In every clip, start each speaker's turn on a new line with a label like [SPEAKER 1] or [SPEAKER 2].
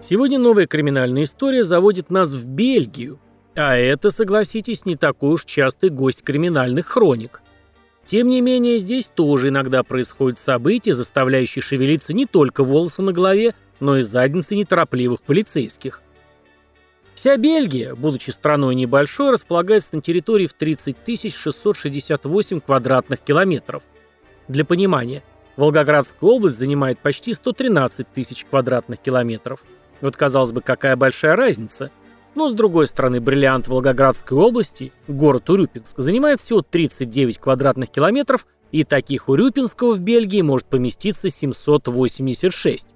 [SPEAKER 1] Сегодня новая криминальная история заводит нас в Бельгию. А это, согласитесь, не такой уж частый гость криминальных хроник. Тем не менее, здесь тоже иногда происходят события, заставляющие шевелиться не только волосы на голове, но и задницы неторопливых полицейских. Вся Бельгия, будучи страной небольшой, располагается на территории в 30 668 квадратных километров. Для понимания, Волгоградская область занимает почти 113 тысяч квадратных километров. Вот казалось бы, какая большая разница. Но с другой стороны, бриллиант Волгоградской области, город Урюпинск, занимает всего 39 квадратных километров, и таких Урюпинского в Бельгии может поместиться 786.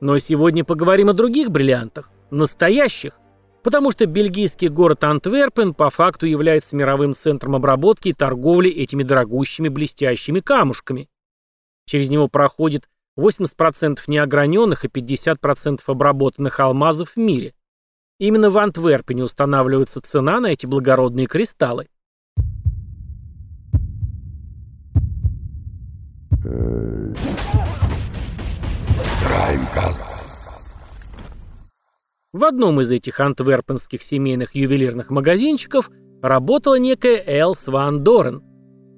[SPEAKER 1] Но сегодня поговорим о других бриллиантах, настоящих. Потому что бельгийский город Антверпен по факту является мировым центром обработки и торговли этими дорогущими блестящими камушками. Через него проходит 80% неограненных и 50% обработанных алмазов в мире. Именно в Антверпене устанавливается цена на эти благородные кристаллы.
[SPEAKER 2] Краймкаст.
[SPEAKER 1] В одном из этих антверпенских семейных ювелирных магазинчиков работала некая Элс Ван Дорен –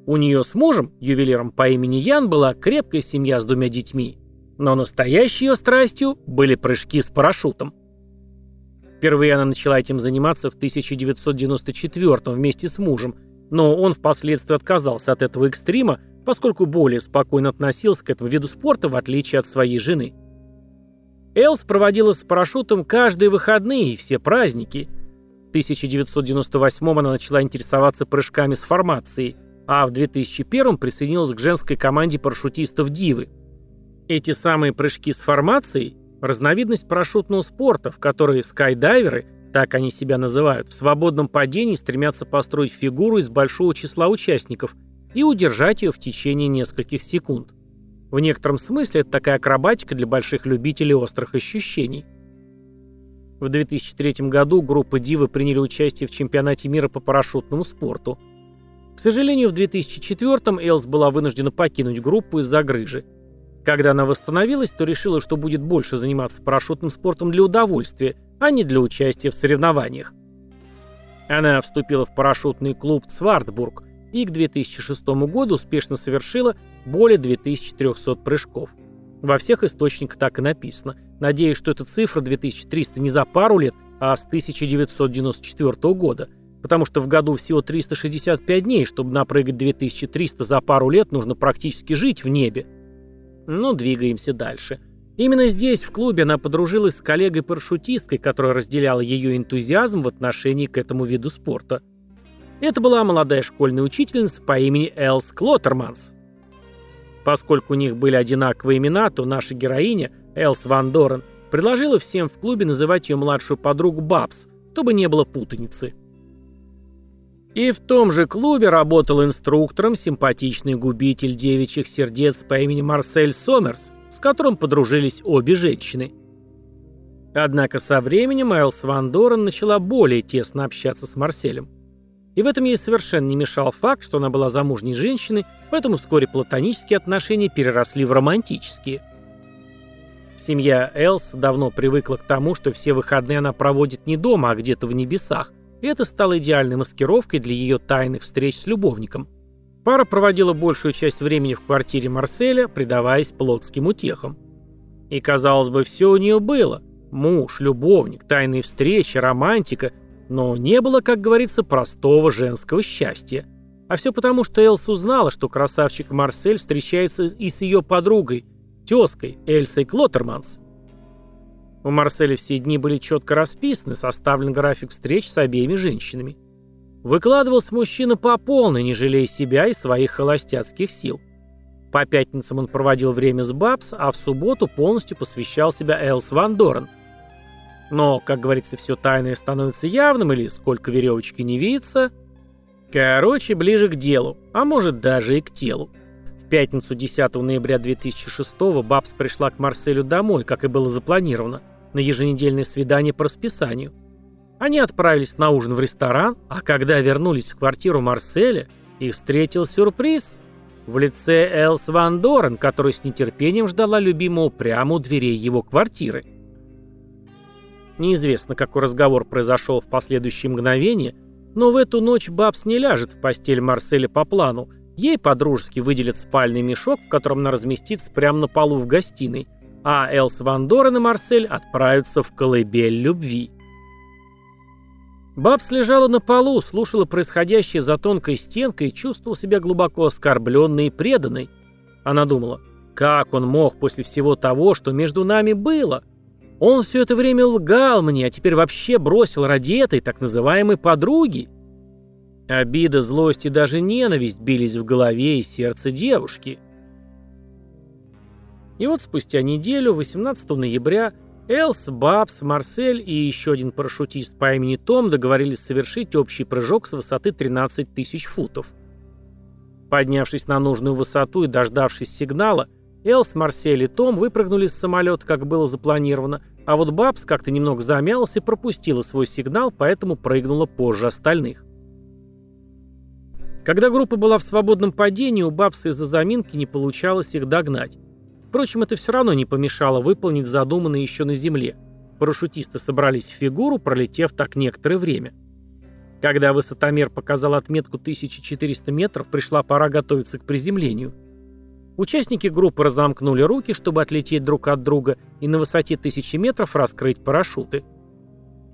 [SPEAKER 1] у нее с мужем, ювелиром по имени Ян, была крепкая семья с двумя детьми. Но настоящей ее страстью были прыжки с парашютом. Впервые она начала этим заниматься в 1994 вместе с мужем, но он впоследствии отказался от этого экстрима, поскольку более спокойно относился к этому виду спорта, в отличие от своей жены. Элс проводила с парашютом каждые выходные и все праздники. В 1998 она начала интересоваться прыжками с формацией, а в 2001 присоединилась к женской команде парашютистов «Дивы». Эти самые прыжки с формацией – разновидность парашютного спорта, в которой скайдайверы, так они себя называют, в свободном падении стремятся построить фигуру из большого числа участников и удержать ее в течение нескольких секунд. В некотором смысле это такая акробатика для больших любителей острых ощущений. В 2003 году группа «Дивы» приняли участие в чемпионате мира по парашютному спорту – к сожалению, в 2004-м Элс была вынуждена покинуть группу из-за грыжи. Когда она восстановилась, то решила, что будет больше заниматься парашютным спортом для удовольствия, а не для участия в соревнованиях. Она вступила в парашютный клуб «Цвардбург» и к 2006 году успешно совершила более 2300 прыжков. Во всех источниках так и написано. Надеюсь, что эта цифра 2300 не за пару лет, а с 1994 года – потому что в году всего 365 дней, чтобы напрыгать 2300 за пару лет, нужно практически жить в небе. Ну, двигаемся дальше. Именно здесь, в клубе, она подружилась с коллегой-парашютисткой, которая разделяла ее энтузиазм в отношении к этому виду спорта. Это была молодая школьная учительница по имени Элс Клоттерманс. Поскольку у них были одинаковые имена, то наша героиня, Элс Ван Дорен, предложила всем в клубе называть ее младшую подругу Бабс, чтобы не было путаницы. И в том же клубе работал инструктором симпатичный губитель девичьих сердец по имени Марсель Сомерс, с которым подружились обе женщины. Однако со временем Айлс Ван Дорен начала более тесно общаться с Марселем. И в этом ей совершенно не мешал факт, что она была замужней женщиной, поэтому вскоре платонические отношения переросли в романтические. Семья Элс давно привыкла к тому, что все выходные она проводит не дома, а где-то в небесах – это стало идеальной маскировкой для ее тайных встреч с любовником. Пара проводила большую часть времени в квартире Марселя, предаваясь плотским утехам. И, казалось бы, все у нее было. Муж, любовник, тайные встречи, романтика. Но не было, как говорится, простого женского счастья. А все потому, что Элс узнала, что красавчик Марсель встречается и с ее подругой, тезкой Эльсой Клоттерманс. У Марселя все дни были четко расписаны, составлен график встреч с обеими женщинами. Выкладывался мужчина по полной, не жалея себя и своих холостяцких сил. По пятницам он проводил время с Бабс, а в субботу полностью посвящал себя Элс Ван Дорен. Но, как говорится, все тайное становится явным, или сколько веревочки не видится. Короче, ближе к делу, а может даже и к телу. В пятницу 10 ноября 2006 Бабс пришла к Марселю домой, как и было запланировано на еженедельное свидание по расписанию. Они отправились на ужин в ресторан, а когда вернулись в квартиру Марселя, их встретил сюрприз. в лице Элс Ван Дорен, которая с нетерпением ждала любимого прямо у дверей его квартиры. Неизвестно, какой разговор произошел в последующие мгновения, но в эту ночь Бабс не ляжет в постель Марселя по плану, ей подружески выделят спальный мешок, в котором она разместится прямо на полу в гостиной, а Элс Ван Дорен и Марсель отправятся в колыбель любви. Бабс лежала на полу, слушала происходящее за тонкой стенкой и чувствовала себя глубоко оскорбленной и преданной. Она думала, как он мог после всего того, что между нами было? Он все это время лгал мне, а теперь вообще бросил ради этой так называемой подруги. Обида, злость и даже ненависть бились в голове и сердце девушки. И вот спустя неделю, 18 ноября, Элс, Бабс, Марсель и еще один парашютист по имени Том договорились совершить общий прыжок с высоты 13 тысяч футов. Поднявшись на нужную высоту и дождавшись сигнала, Элс, Марсель и Том выпрыгнули с самолета, как было запланировано, а вот Бабс как-то немного замялась и пропустила свой сигнал, поэтому прыгнула позже остальных. Когда группа была в свободном падении, у Бабса из-за заминки не получалось их догнать. Впрочем, это все равно не помешало выполнить задуманное еще на земле. Парашютисты собрались в фигуру, пролетев так некоторое время. Когда высотомер показал отметку 1400 метров, пришла пора готовиться к приземлению. Участники группы разомкнули руки, чтобы отлететь друг от друга и на высоте 1000 метров раскрыть парашюты.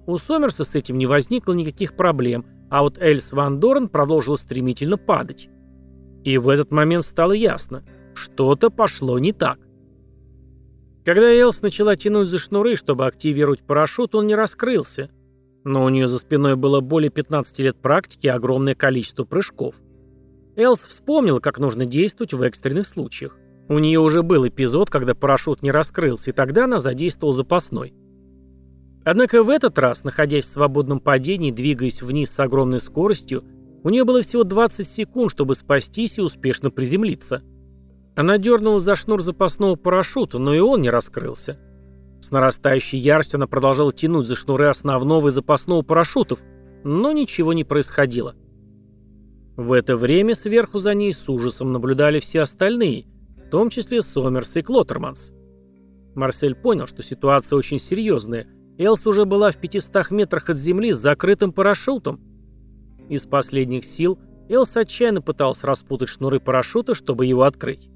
[SPEAKER 1] У Сомерса с этим не возникло никаких проблем, а вот Эльс Ван Дорен продолжил стремительно падать. И в этот момент стало ясно, что-то пошло не так. Когда Элс начала тянуть за шнуры, чтобы активировать парашют, он не раскрылся. Но у нее за спиной было более 15 лет практики и огромное количество прыжков. Элс вспомнила, как нужно действовать в экстренных случаях. У нее уже был эпизод, когда парашют не раскрылся, и тогда она задействовала запасной. Однако в этот раз, находясь в свободном падении, двигаясь вниз с огромной скоростью, у нее было всего 20 секунд, чтобы спастись и успешно приземлиться. Она дернула за шнур запасного парашюта, но и он не раскрылся. С нарастающей яростью она продолжала тянуть за шнуры основного и запасного парашютов, но ничего не происходило. В это время сверху за ней с ужасом наблюдали все остальные, в том числе Сомерс и Клоттерманс. Марсель понял, что ситуация очень серьезная. Элс уже была в 500 метрах от земли с закрытым парашютом. Из последних сил Элс отчаянно пытался распутать шнуры парашюта, чтобы его открыть.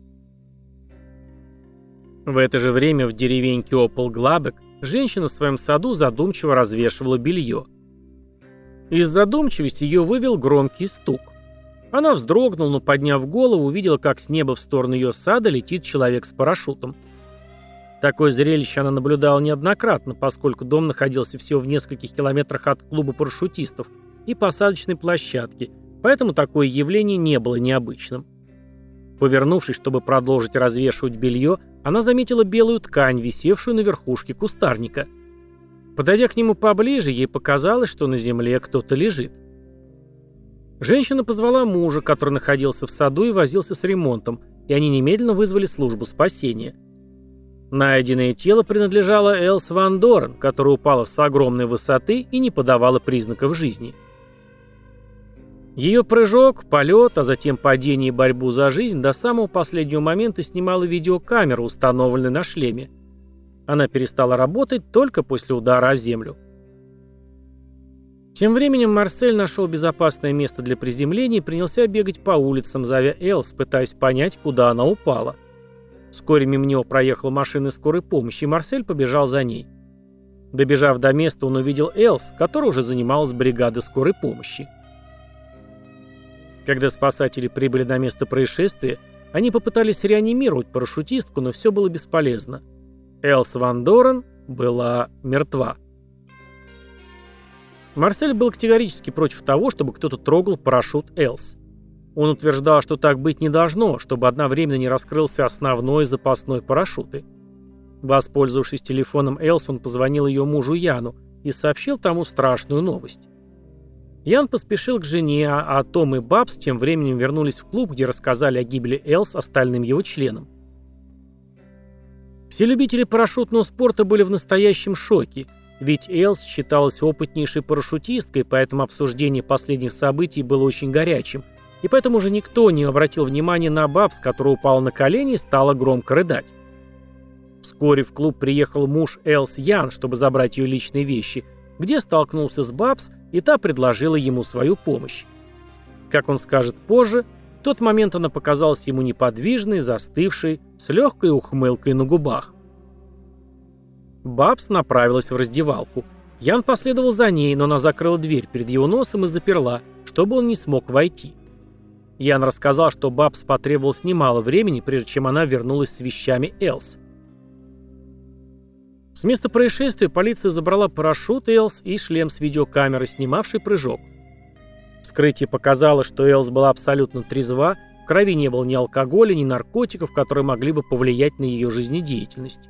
[SPEAKER 1] В это же время в деревеньке Опол-Глабек женщина в своем саду задумчиво развешивала белье. Из задумчивости ее вывел громкий стук. Она вздрогнула, но, подняв голову, увидела, как с неба в сторону ее сада летит человек с парашютом. Такое зрелище она наблюдала неоднократно, поскольку дом находился всего в нескольких километрах от клуба парашютистов и посадочной площадки, поэтому такое явление не было необычным. Повернувшись, чтобы продолжить развешивать белье, она заметила белую ткань, висевшую на верхушке кустарника. Подойдя к нему поближе, ей показалось, что на земле кто-то лежит. Женщина позвала мужа, который находился в саду и возился с ремонтом, и они немедленно вызвали службу спасения. Найденное тело принадлежало Элс Ван Дорен, которая упала с огромной высоты и не подавала признаков жизни. Ее прыжок, полет, а затем падение и борьбу за жизнь до самого последнего момента снимала видеокамера, установленная на шлеме. Она перестала работать только после удара о землю. Тем временем Марсель нашел безопасное место для приземления и принялся бегать по улицам, зовя Элс, пытаясь понять, куда она упала. Вскоре мимо него проехала машина скорой помощи, и Марсель побежал за ней. Добежав до места, он увидел Элс, которая уже занималась бригадой скорой помощи. Когда спасатели прибыли на место происшествия, они попытались реанимировать парашютистку, но все было бесполезно. Элс Ван Дорен была мертва. Марсель был категорически против того, чтобы кто-то трогал парашют Элс. Он утверждал, что так быть не должно, чтобы одновременно не раскрылся основной запасной парашюты. Воспользовавшись телефоном Элс, он позвонил ее мужу Яну и сообщил тому страшную новость. Ян поспешил к жене, а, Том и Бабс тем временем вернулись в клуб, где рассказали о гибели Элс остальным его членам. Все любители парашютного спорта были в настоящем шоке, ведь Элс считалась опытнейшей парашютисткой, поэтому обсуждение последних событий было очень горячим, и поэтому уже никто не обратил внимания на Бабс, которая упала на колени и стала громко рыдать. Вскоре в клуб приехал муж Элс Ян, чтобы забрать ее личные вещи, где столкнулся с Бабс, и та предложила ему свою помощь. Как он скажет позже, в тот момент она показалась ему неподвижной, застывшей, с легкой ухмылкой на губах. Бабс направилась в раздевалку. Ян последовал за ней, но она закрыла дверь перед его носом и заперла, чтобы он не смог войти. Ян рассказал, что Бабс потребовалось немало времени, прежде чем она вернулась с вещами Элс. С места происшествия полиция забрала парашют Элс и шлем с видеокамерой, снимавший прыжок. Вскрытие показало, что Элс была абсолютно трезва, в крови не было ни алкоголя, ни наркотиков, которые могли бы повлиять на ее жизнедеятельность.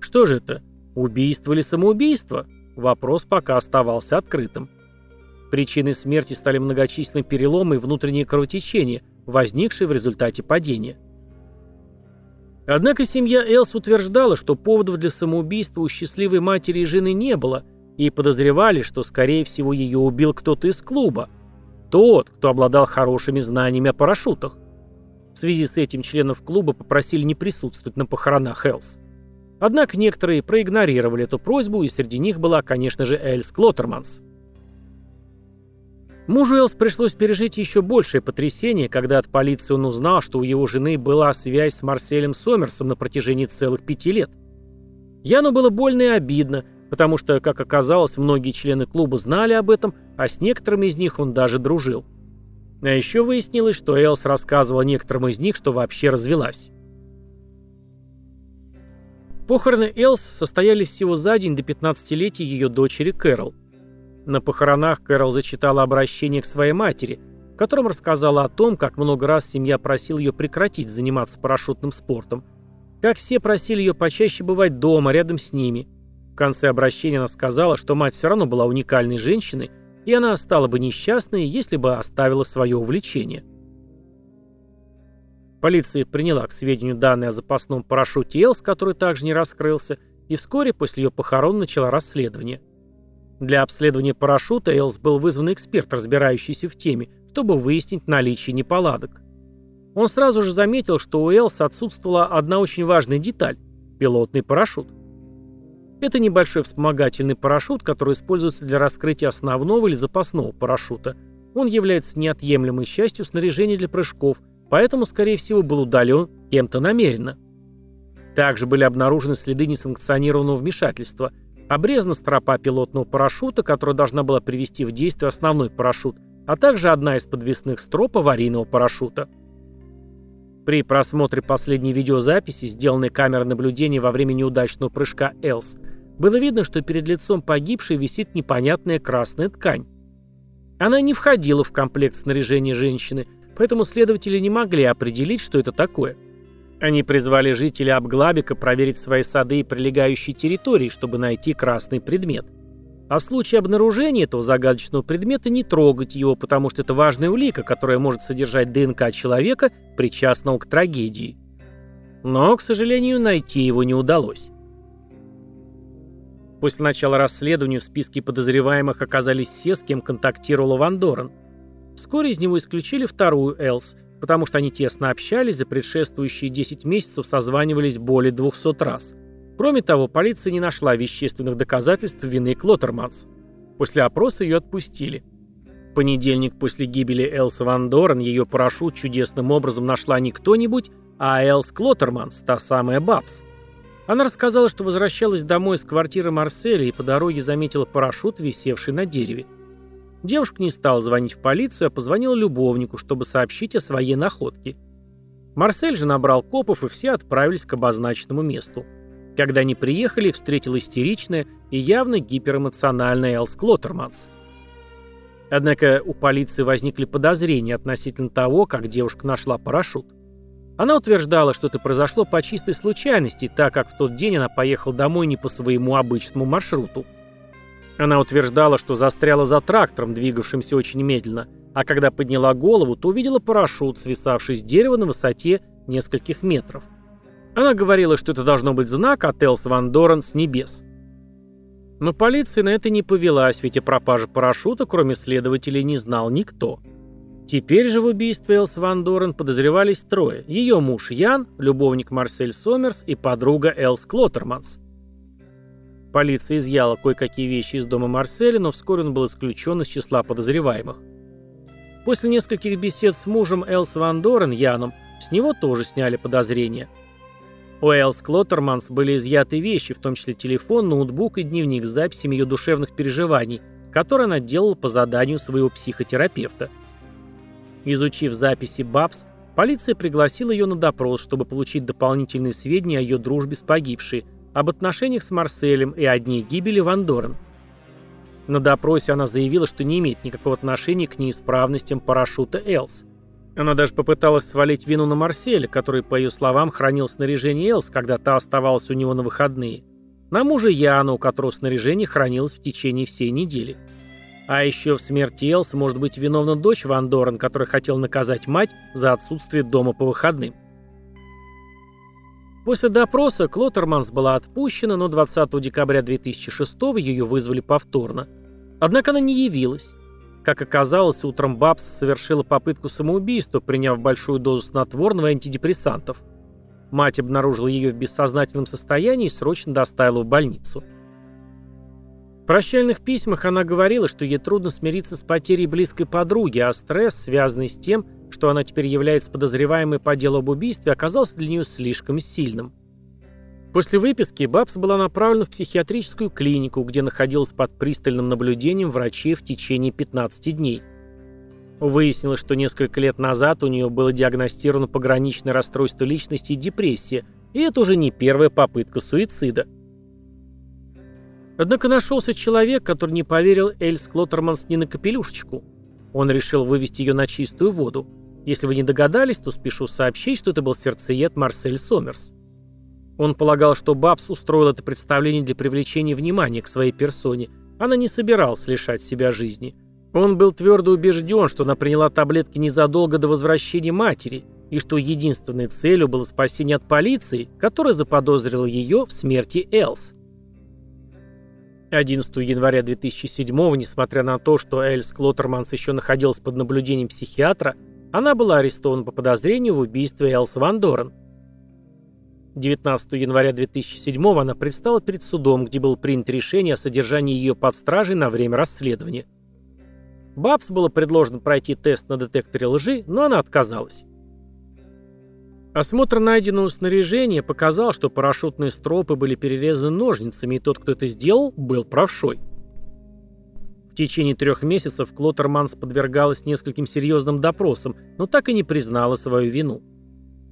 [SPEAKER 1] Что же это, убийство или самоубийство? Вопрос пока оставался открытым. Причиной смерти стали многочисленные переломы и внутренние кровотечения, возникшие в результате падения. Однако семья Элс утверждала, что поводов для самоубийства у счастливой матери и жены не было, и подозревали, что, скорее всего, ее убил кто-то из клуба. Тот, кто обладал хорошими знаниями о парашютах. В связи с этим членов клуба попросили не присутствовать на похоронах Элс. Однако некоторые проигнорировали эту просьбу, и среди них была, конечно же, Эльс Клоттерманс. Мужу Элс пришлось пережить еще большее потрясение, когда от полиции он узнал, что у его жены была связь с Марселем Сомерсом на протяжении целых пяти лет. Яну было больно и обидно, потому что, как оказалось, многие члены клуба знали об этом, а с некоторыми из них он даже дружил. А еще выяснилось, что Элс рассказывала некоторым из них, что вообще развелась. Похороны Элс состоялись всего за день до 15-летия ее дочери Кэрол. На похоронах Кэрол зачитала обращение к своей матери, в котором рассказала о том, как много раз семья просила ее прекратить заниматься парашютным спортом, как все просили ее почаще бывать дома, рядом с ними. В конце обращения она сказала, что мать все равно была уникальной женщиной, и она стала бы несчастной, если бы оставила свое увлечение. Полиция приняла к сведению данные о запасном парашюте Элс, который также не раскрылся, и вскоре после ее похорон начала расследование – для обследования парашюта Элс был вызван эксперт, разбирающийся в теме, чтобы выяснить наличие неполадок. Он сразу же заметил, что у Элс отсутствовала одна очень важная деталь – пилотный парашют. Это небольшой вспомогательный парашют, который используется для раскрытия основного или запасного парашюта. Он является неотъемлемой частью снаряжения для прыжков, поэтому, скорее всего, был удален кем-то намеренно. Также были обнаружены следы несанкционированного вмешательства – Обрезана стропа пилотного парашюта, которая должна была привести в действие основной парашют, а также одна из подвесных строп аварийного парашюта. При просмотре последней видеозаписи, сделанной камерой наблюдения во время неудачного прыжка «Элс», было видно, что перед лицом погибшей висит непонятная красная ткань. Она не входила в комплект снаряжения женщины, поэтому следователи не могли определить, что это такое – они призвали жителей Абглабика проверить свои сады и прилегающие территории, чтобы найти красный предмет. А в случае обнаружения этого загадочного предмета не трогать его, потому что это важная улика, которая может содержать ДНК человека, причастного к трагедии. Но, к сожалению, найти его не удалось. После начала расследования в списке подозреваемых оказались все, с кем контактировала Ван Дорен. Вскоре из него исключили вторую Элс, потому что они тесно общались, за предшествующие 10 месяцев созванивались более 200 раз. Кроме того, полиция не нашла вещественных доказательств вины Клоттерманс. После опроса ее отпустили. В понедельник после гибели Элс Ван Дорен ее парашют чудесным образом нашла не кто-нибудь, а Элс Клоттерманс, та самая Бабс. Она рассказала, что возвращалась домой из квартиры Марселя и по дороге заметила парашют, висевший на дереве. Девушка не стала звонить в полицию, а позвонила любовнику, чтобы сообщить о своей находке. Марсель же набрал копов, и все отправились к обозначенному месту. Когда они приехали, их встретила истеричная и явно гиперэмоциональная Элс Клоттерманс. Однако у полиции возникли подозрения относительно того, как девушка нашла парашют. Она утверждала, что это произошло по чистой случайности, так как в тот день она поехала домой не по своему обычному маршруту. Она утверждала, что застряла за трактором, двигавшимся очень медленно, а когда подняла голову, то увидела парашют, свисавший с дерева на высоте нескольких метров. Она говорила, что это должно быть знак от Элс Ван Дорен с небес. Но полиция на это не повелась, ведь о пропаже парашюта, кроме следователей, не знал никто. Теперь же в убийстве Элс Ван Дорен подозревались трое. Ее муж Ян, любовник Марсель Сомерс и подруга Элс Клоттерманс. Полиция изъяла кое-какие вещи из дома Марселя, но вскоре он был исключен из числа подозреваемых. После нескольких бесед с мужем Элс Ван Дорен, Яном, с него тоже сняли подозрения. У Элс Клоттерманс были изъяты вещи, в том числе телефон, ноутбук и дневник с записями ее душевных переживаний, которые она делала по заданию своего психотерапевта. Изучив записи Бабс, полиция пригласила ее на допрос, чтобы получить дополнительные сведения о ее дружбе с погибшей, об отношениях с Марселем и о дне гибели Ван Дорен. На допросе она заявила, что не имеет никакого отношения к неисправностям парашюта Элс. Она даже попыталась свалить вину на Марселя, который, по ее словам, хранил снаряжение Элс, когда та оставалась у него на выходные. На мужа Яна, у которого снаряжение хранилось в течение всей недели. А еще в смерти Элс может быть виновна дочь Ван Дорен, которая хотела наказать мать за отсутствие дома по выходным. После допроса Клоттерманс была отпущена, но 20 декабря 2006 ее вызвали повторно. Однако она не явилась. Как оказалось, утром Бабс совершила попытку самоубийства, приняв большую дозу снотворного и антидепрессантов. Мать обнаружила ее в бессознательном состоянии и срочно доставила в больницу. В прощальных письмах она говорила, что ей трудно смириться с потерей близкой подруги, а стресс, связанный с тем, что она теперь является подозреваемой по делу об убийстве, оказался для нее слишком сильным. После выписки Бабс была направлена в психиатрическую клинику, где находилась под пристальным наблюдением врачей в течение 15 дней. Выяснилось, что несколько лет назад у нее было диагностировано пограничное расстройство личности и депрессия, и это уже не первая попытка суицида. Однако нашелся человек, который не поверил Эльс Клоттерманс ни на капелюшечку. Он решил вывести ее на чистую воду. Если вы не догадались, то спешу сообщить, что это был сердцеед Марсель Сомерс. Он полагал, что Бабс устроил это представление для привлечения внимания к своей персоне. Она не собиралась лишать себя жизни. Он был твердо убежден, что она приняла таблетки незадолго до возвращения матери, и что единственной целью было спасение от полиции, которая заподозрила ее в смерти Элс. 11 января 2007 несмотря на то, что Эльс Клоттерманс еще находилась под наблюдением психиатра, она была арестована по подозрению в убийстве Элс Ван Дорен. 19 января 2007 она предстала перед судом, где было принято решение о содержании ее под стражей на время расследования. Бабс было предложено пройти тест на детекторе лжи, но она отказалась. Осмотр найденного снаряжения показал, что парашютные стропы были перерезаны ножницами, и тот, кто это сделал, был правшой. В течение трех месяцев Клоттерманс подвергалась нескольким серьезным допросам, но так и не признала свою вину.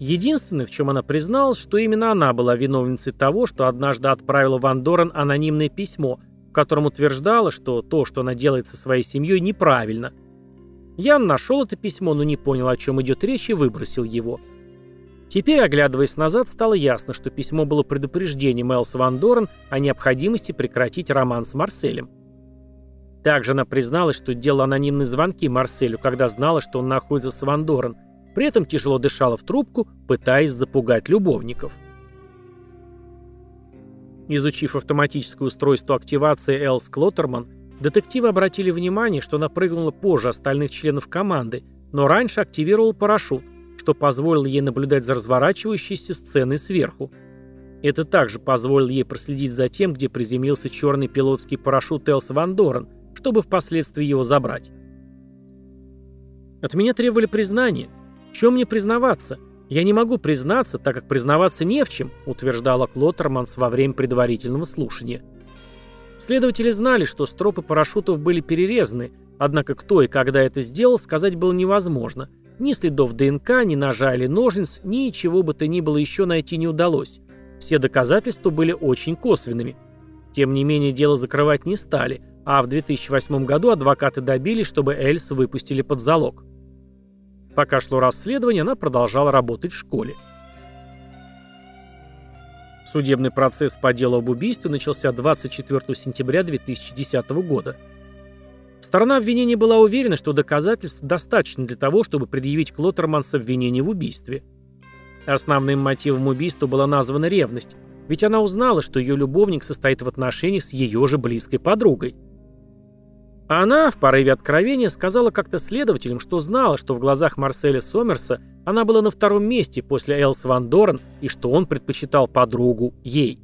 [SPEAKER 1] Единственное, в чем она призналась, что именно она была виновницей того, что однажды отправила Ван Дорен анонимное письмо, в котором утверждала, что то, что она делает со своей семьей, неправильно. Ян нашел это письмо, но не понял, о чем идет речь, и выбросил его – Теперь, оглядываясь назад, стало ясно, что письмо было предупреждением Элс Ван Дорен о необходимости прекратить роман с Марселем. Также она призналась, что делала анонимные звонки Марселю, когда знала, что он находится с Ван Дорен, при этом тяжело дышала в трубку, пытаясь запугать любовников. Изучив автоматическое устройство активации Элс Клоттерман, детективы обратили внимание, что она прыгнула позже остальных членов команды, но раньше активировала парашют, что позволило ей наблюдать за разворачивающейся сценой сверху. Это также позволило ей проследить за тем, где приземлился черный пилотский парашют Элс Ван Дорен, чтобы впоследствии его забрать. От меня требовали признания. В чем мне признаваться? Я не могу признаться, так как признаваться не в чем, утверждала Клоттерманс во время предварительного слушания. Следователи знали, что стропы парашютов были перерезаны, однако кто и когда это сделал, сказать было невозможно – ни следов ДНК, ни ножа или ножниц, ни чего бы то ни было еще найти не удалось. Все доказательства были очень косвенными. Тем не менее, дело закрывать не стали, а в 2008 году адвокаты добились, чтобы Эльс выпустили под залог. Пока шло расследование, она продолжала работать в школе. Судебный процесс по делу об убийстве начался 24 сентября 2010 года. Сторона обвинения была уверена, что доказательств достаточно для того, чтобы предъявить Клоттерманс обвинение в убийстве. Основным мотивом убийства была названа ревность, ведь она узнала, что ее любовник состоит в отношениях с ее же близкой подругой. Она, в порыве откровения, сказала как-то следователям, что знала, что в глазах Марселя Сомерса она была на втором месте после Элс Ван Дорен и что он предпочитал подругу ей.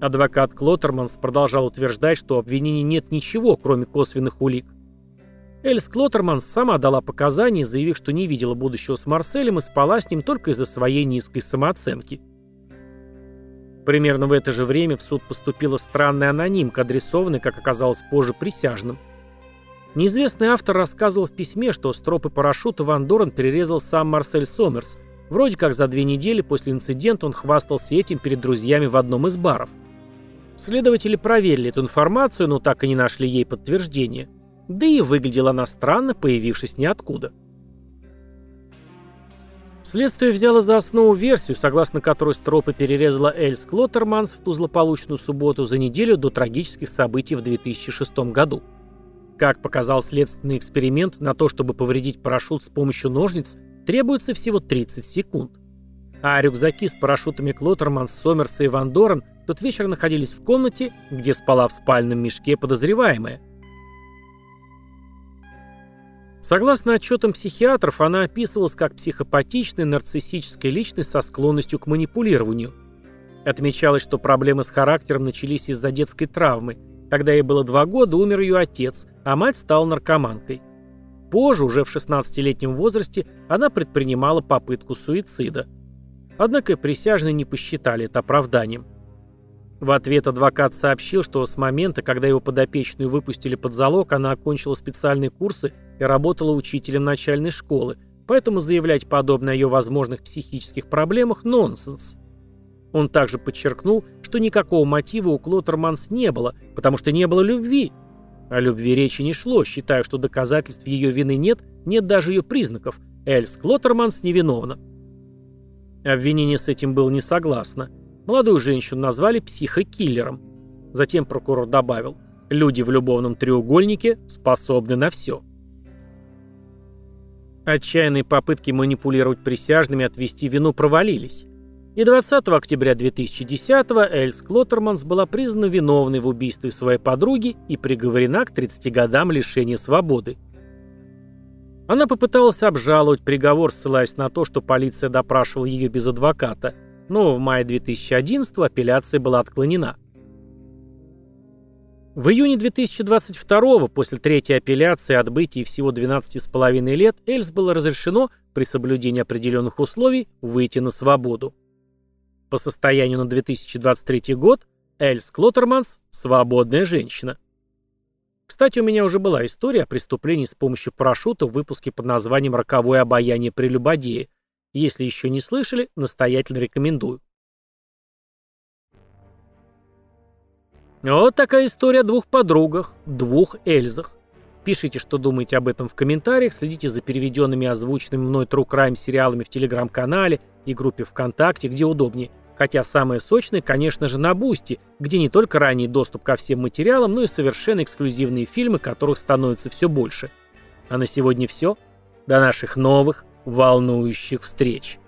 [SPEAKER 1] Адвокат Клоттерманс продолжал утверждать, что у обвинений нет ничего, кроме косвенных улик. Эльс Клоттерманс сама дала показания, заявив, что не видела будущего с Марселем и спала с ним только из-за своей низкой самооценки. Примерно в это же время в суд поступила странная анонимка, адресованная, как оказалось позже, присяжным. Неизвестный автор рассказывал в письме, что стропы парашюта Ван Дорен перерезал сам Марсель Сомерс. Вроде как за две недели после инцидента он хвастался этим перед друзьями в одном из баров. Следователи проверили эту информацию, но так и не нашли ей подтверждения. Да и выглядела она странно, появившись ниоткуда. Следствие взяло за основу версию, согласно которой Стропы перерезала Эльс Клоттерманс в ту злополучную субботу за неделю до трагических событий в 2006 году. Как показал следственный эксперимент, на то, чтобы повредить парашют с помощью ножниц, требуется всего 30 секунд. А рюкзаки с парашютами Клоттерманс, Сомерса и Ван Дорен тот вечер находились в комнате, где спала в спальном мешке подозреваемая. Согласно отчетам психиатров, она описывалась как психопатичная нарциссическая личность со склонностью к манипулированию. Отмечалось, что проблемы с характером начались из-за детской травмы. Когда ей было два года, умер ее отец, а мать стала наркоманкой. Позже, уже в 16-летнем возрасте, она предпринимала попытку суицида. Однако присяжные не посчитали это оправданием. В ответ адвокат сообщил, что с момента, когда его подопечную выпустили под залог, она окончила специальные курсы и работала учителем начальной школы, поэтому заявлять подобное о ее возможных психических проблемах – нонсенс. Он также подчеркнул, что никакого мотива у Клоттерманс не было, потому что не было любви. О любви речи не шло, считая, что доказательств ее вины нет, нет даже ее признаков. Эльс Клоттерманс невиновна. Обвинение с этим было не согласно. Молодую женщину назвали психокиллером. Затем прокурор добавил, люди в любовном треугольнике способны на все. Отчаянные попытки манипулировать присяжными отвести вину провалились. И 20 октября 2010-го Эльс Клоттерманс была признана виновной в убийстве своей подруги и приговорена к 30 годам лишения свободы. Она попыталась обжаловать приговор, ссылаясь на то, что полиция допрашивала ее без адвоката, но в мае 2011-го апелляция была отклонена. В июне 2022 после третьей апелляции отбытии всего 12,5 лет Эльс было разрешено, при соблюдении определенных условий, выйти на свободу. По состоянию на 2023 год Эльс Клоттерманс – свободная женщина. Кстати, у меня уже была история о преступлении с помощью парашюта в выпуске под названием «Роковое обаяние прелюбодея». Если еще не слышали, настоятельно рекомендую. Вот такая история о двух подругах, двух Эльзах. Пишите, что думаете об этом в комментариях, следите за переведенными и озвученными мной True Crime сериалами в Телеграм-канале и группе ВКонтакте, где удобнее. Хотя самое сочное, конечно же, на Бусти, где не только ранний доступ ко всем материалам, но и совершенно эксклюзивные фильмы, которых становится все больше. А на сегодня все. До наших новых, волнующих встреч.